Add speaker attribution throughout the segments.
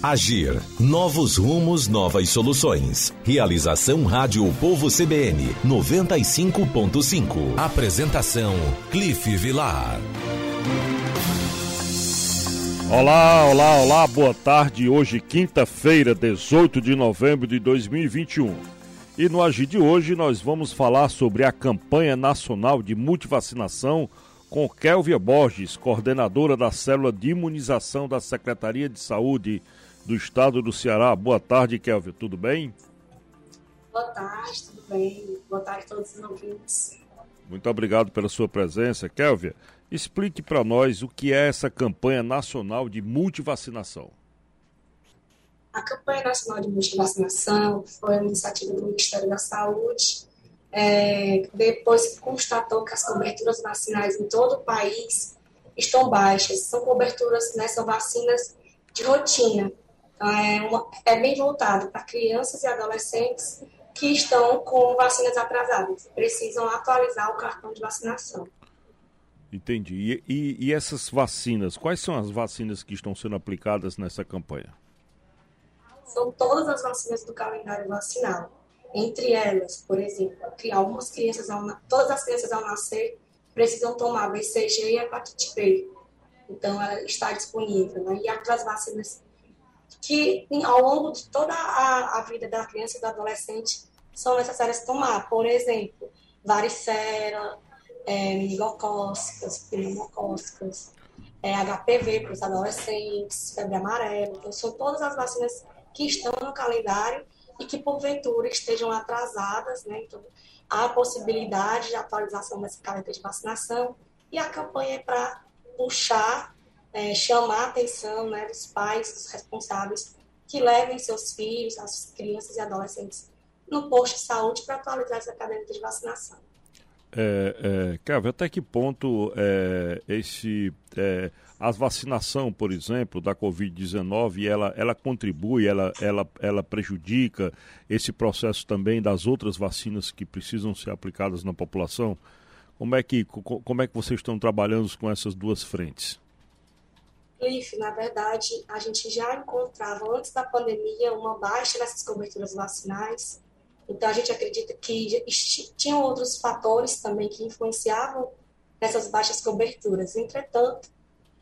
Speaker 1: Agir. Novos rumos, novas soluções. Realização Rádio Povo CBN 95.5. Apresentação Cliff Vilar.
Speaker 2: Olá, olá, olá, boa tarde. Hoje, quinta-feira, 18 de novembro de 2021. E no Agir de hoje nós vamos falar sobre a campanha nacional de multivacinação com Kelvia Borges, coordenadora da célula de imunização da Secretaria de Saúde do estado do Ceará. Boa tarde, Kelvin. Tudo bem?
Speaker 3: Boa tarde, tudo bem? Boa tarde a todos os ouvintes.
Speaker 2: Muito obrigado pela sua presença. Kelvia, explique para nós o que é essa campanha nacional de multivacinação.
Speaker 3: A campanha nacional de multivacinação foi uma iniciativa do Ministério da Saúde, é, depois que constatou que as coberturas vacinais em todo o país estão baixas. São coberturas, né, são vacinas de rotina. Então, é, uma, é bem voltado para crianças e adolescentes que estão com vacinas atrasadas, precisam atualizar o cartão de vacinação.
Speaker 2: Entendi. E, e, e, essas vacinas, quais são as vacinas que estão sendo aplicadas nessa campanha?
Speaker 3: São todas as vacinas do calendário vacinal. Entre elas, por exemplo, que algumas crianças, ao, todas as crianças ao nascer precisam tomar BCG e hepatite B. Então, ela está disponível. Né? E aquelas vacinas que ao longo de toda a, a vida da criança e do adolescente são necessárias tomar. Por exemplo, varicela, é, meningocócicas, pneumocócicas, é, HPV para os adolescentes, febre amarela. Então, são todas as vacinas que estão no calendário e que, porventura, estejam atrasadas. Né? Então, há a possibilidade de atualização desse calendário de vacinação e a campanha é para puxar é, chamar a atenção né, dos pais, dos responsáveis, que levem seus filhos, as crianças e adolescentes no posto de saúde para atualizar essa caderneta de vacinação.
Speaker 2: É, é, até que ponto é, esse, é, a vacinação, por exemplo, da Covid-19, ela, ela contribui, ela, ela, ela prejudica esse processo também das outras vacinas que precisam ser aplicadas na população? Como é que, como é que vocês estão trabalhando com essas duas frentes?
Speaker 3: Cliff, na verdade, a gente já encontrava antes da pandemia uma baixa nessas coberturas vacinais. Então, a gente acredita que tinham outros fatores também que influenciavam nessas baixas coberturas. Entretanto,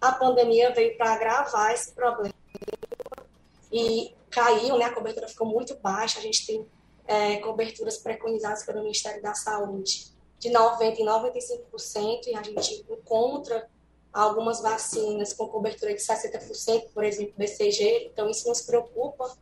Speaker 3: a pandemia veio para agravar esse problema e caiu, né? A cobertura ficou muito baixa. A gente tem é, coberturas preconizadas pelo Ministério da Saúde de 90% e 95%, e a gente encontra algumas vacinas com cobertura de 60%, por exemplo, BCG, então isso nos preocupa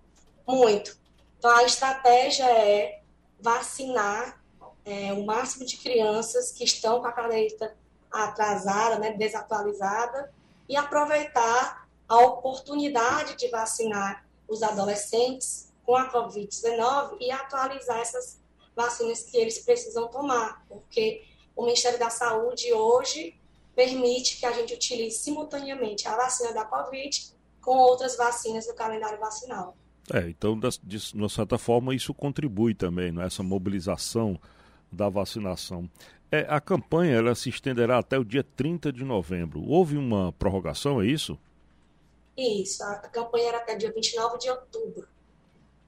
Speaker 3: muito. Então a estratégia é vacinar é, o máximo de crianças que estão com a caderneta atrasada, né, desatualizada, e aproveitar a oportunidade de vacinar os adolescentes com a Covid-19 e atualizar essas vacinas que eles precisam tomar, porque o Ministério da Saúde hoje permite que a gente utilize simultaneamente a vacina da Covid com outras vacinas do calendário vacinal.
Speaker 2: É, então, de, de certa forma, isso contribui também, né, essa mobilização da vacinação. É, a campanha ela se estenderá até o dia 30 de novembro. Houve uma prorrogação, é isso?
Speaker 3: Isso, a campanha era até dia 29 de outubro.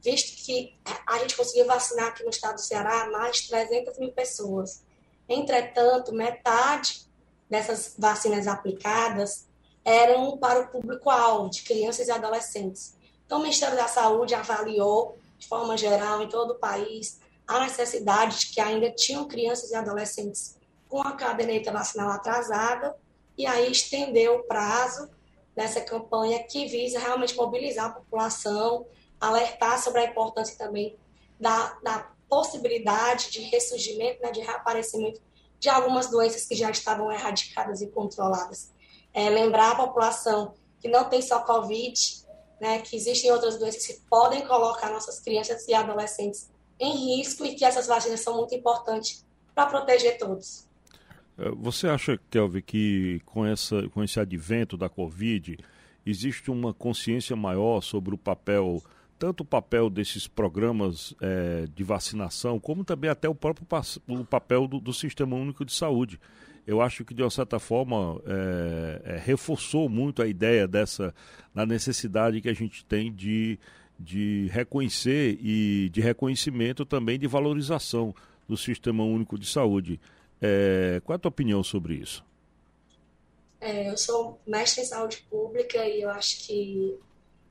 Speaker 3: Visto que a gente conseguiu vacinar aqui no estado do Ceará mais de 300 mil pessoas. Entretanto, metade dessas vacinas aplicadas eram para o público-alvo, de crianças e adolescentes. Então, o Ministério da Saúde avaliou, de forma geral, em todo o país, a necessidade de que ainda tinham crianças e adolescentes com a caderneta vacinal atrasada, e aí estendeu o prazo dessa campanha que visa realmente mobilizar a população, alertar sobre a importância também da, da possibilidade de ressurgimento, né, de reaparecimento de algumas doenças que já estavam erradicadas e controladas. É, lembrar a população que não tem só Covid, né, que existem outras doenças que podem colocar nossas crianças e adolescentes em risco e que essas vacinas são muito importantes para proteger todos.
Speaker 2: É, você acha, Kelvin, que com, essa, com esse advento da Covid existe uma consciência maior sobre o papel tanto o papel desses programas é, de vacinação, como também até o próprio o papel do, do, Sistema Único de Saúde, eu acho que de uma certa forma é, é, reforçou muito a ideia dessa, na necessidade que a gente tem de, de reconhecer e de reconhecimento também de valorização do Sistema Único de Saúde. Qual é a tua opinião sobre isso?
Speaker 3: É, eu sou mestre em saúde pública e eu acho que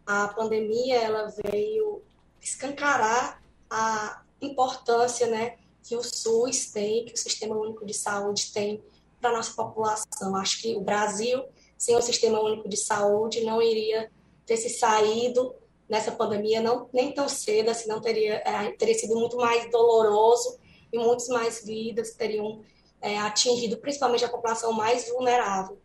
Speaker 3: a pandemia ela veio escancarar a importância né, que o SUS tem, que o Sistema Único de Saúde tem para a nossa população. Acho que o Brasil, sem o Sistema Único de Saúde, não iria ter se saído nessa pandemia não, nem tão cedo, assim, não teria, é, teria sido muito mais doloroso e muitas mais vidas teriam é, atingido, principalmente a população mais vulnerável.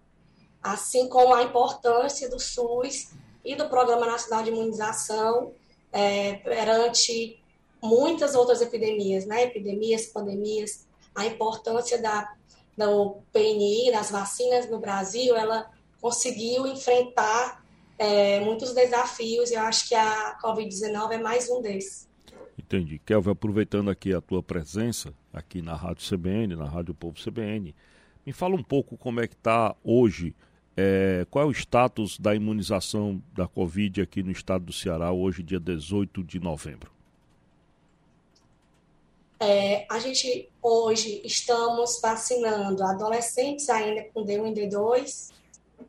Speaker 3: Assim como a importância do SUS e do Programa Nacional de Imunização é, perante muitas outras epidemias, né? epidemias, pandemias, a importância da, do PNI, das vacinas no Brasil, ela conseguiu enfrentar é, muitos desafios e eu acho que a Covid-19 é mais um desses.
Speaker 2: Entendi. Kelvin, aproveitando aqui a tua presença aqui na Rádio CBN, na Rádio Povo CBN, me fala um pouco como é que está hoje, é, qual é o status da imunização da Covid aqui no estado do Ceará, hoje, dia 18 de novembro.
Speaker 3: É, a gente hoje estamos vacinando adolescentes ainda com D1 e D2.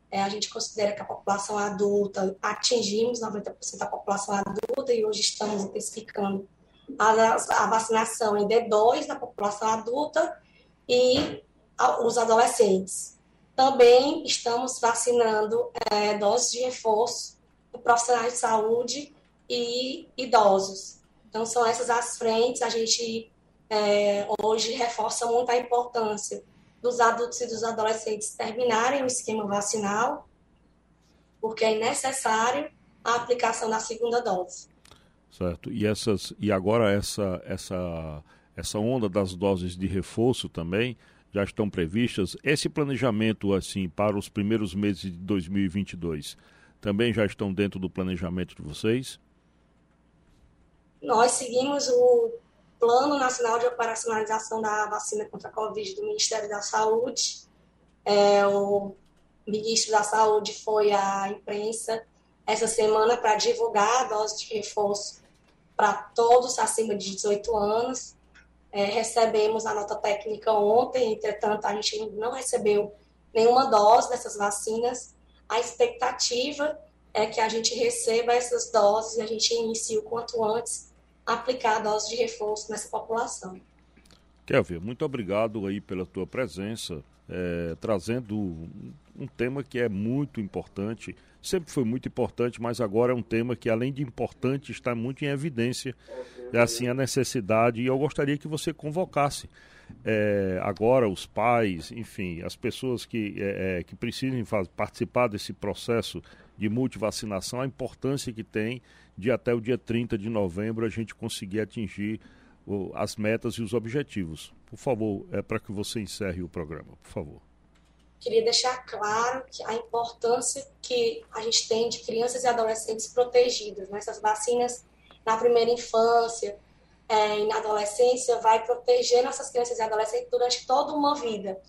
Speaker 3: É, a gente considera que a população adulta atingimos 90% da população adulta e hoje estamos intensificando a, a, vacinação em D2 da população adulta e a, os adolescentes. Também estamos vacinando é, doses de reforço para profissionais de saúde e idosos. Então, são essas as frentes. A gente é, hoje reforça muito a importância dos adultos e dos adolescentes terminarem o esquema vacinal, porque é necessário a aplicação da segunda dose.
Speaker 2: Certo. E essas e agora essa essa essa onda das doses de reforço também já estão previstas. Esse planejamento assim para os primeiros meses de 2022 também já estão dentro do planejamento de vocês?
Speaker 3: Nós seguimos o Plano Nacional de Operacionalização da Vacina contra a Covid do Ministério da Saúde. É, o ministro da Saúde foi à imprensa essa semana para divulgar a dose de reforço para todos acima de 18 anos. É, recebemos a nota técnica ontem, entretanto, a gente não recebeu nenhuma dose dessas vacinas. A expectativa é que a gente receba essas doses e a gente inicie o quanto antes aplicar a dose de reforço nessa população.
Speaker 2: Kelvin, muito obrigado aí pela tua presença, é, trazendo um tema que é muito importante, sempre foi muito importante, mas agora é um tema que, além de importante, está muito em evidência, é assim a necessidade, e eu gostaria que você convocasse é, agora os pais, enfim, as pessoas que, é, é que precisem participar desse processo de multivacinação, a importância que tem de até o dia 30 de novembro a gente conseguir atingir as metas e os objetivos. Por favor, é para que você encerre o programa, por favor.
Speaker 3: Queria deixar claro que a importância que a gente tem de crianças e adolescentes protegidas. Né? Essas vacinas na primeira infância é, na adolescência vai proteger nossas crianças e adolescentes durante toda uma vida.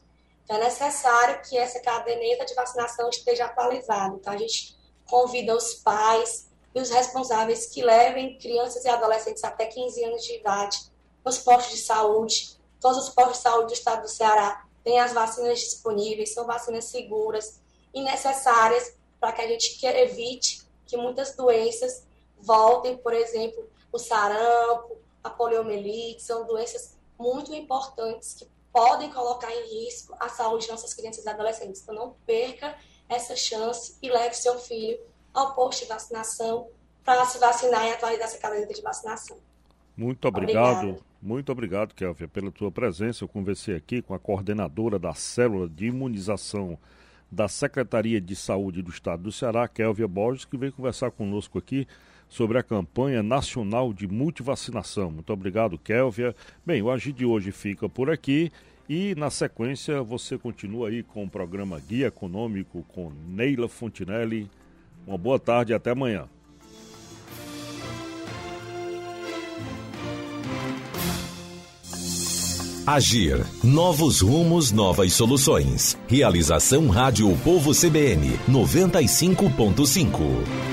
Speaker 3: Então, é necessário que essa caderneta de vacinação esteja atualizada. Então, a gente convida os pais, e os responsáveis que levem crianças e adolescentes até 15 anos de idade nos postos de saúde. Todos os postos de saúde do estado do Ceará têm as vacinas disponíveis, são vacinas seguras e necessárias para que a gente evite que muitas doenças voltem, por exemplo, o sarampo, a poliomielite, são doenças muito importantes que podem colocar em risco a saúde de nossas crianças e adolescentes. Então, não perca essa chance e leve seu filho ao posto de vacinação para se vacinar e atualizar essa caderneta de vacinação.
Speaker 2: Muito obrigado, Obrigada. muito obrigado, Kelvia, pela tua presença. Eu conversei aqui com a coordenadora da célula de imunização da Secretaria de Saúde do Estado do Ceará, Kelvia Borges, que veio conversar conosco aqui sobre a campanha nacional de multivacinação. Muito obrigado, Kelvia. Bem, o Agir de hoje fica por aqui. E na sequência você continua aí com o programa Guia Econômico com Neila Fontinelli uma boa tarde e até amanhã.
Speaker 1: Agir. Novos rumos, novas soluções. Realização Rádio Povo CBN 95.5.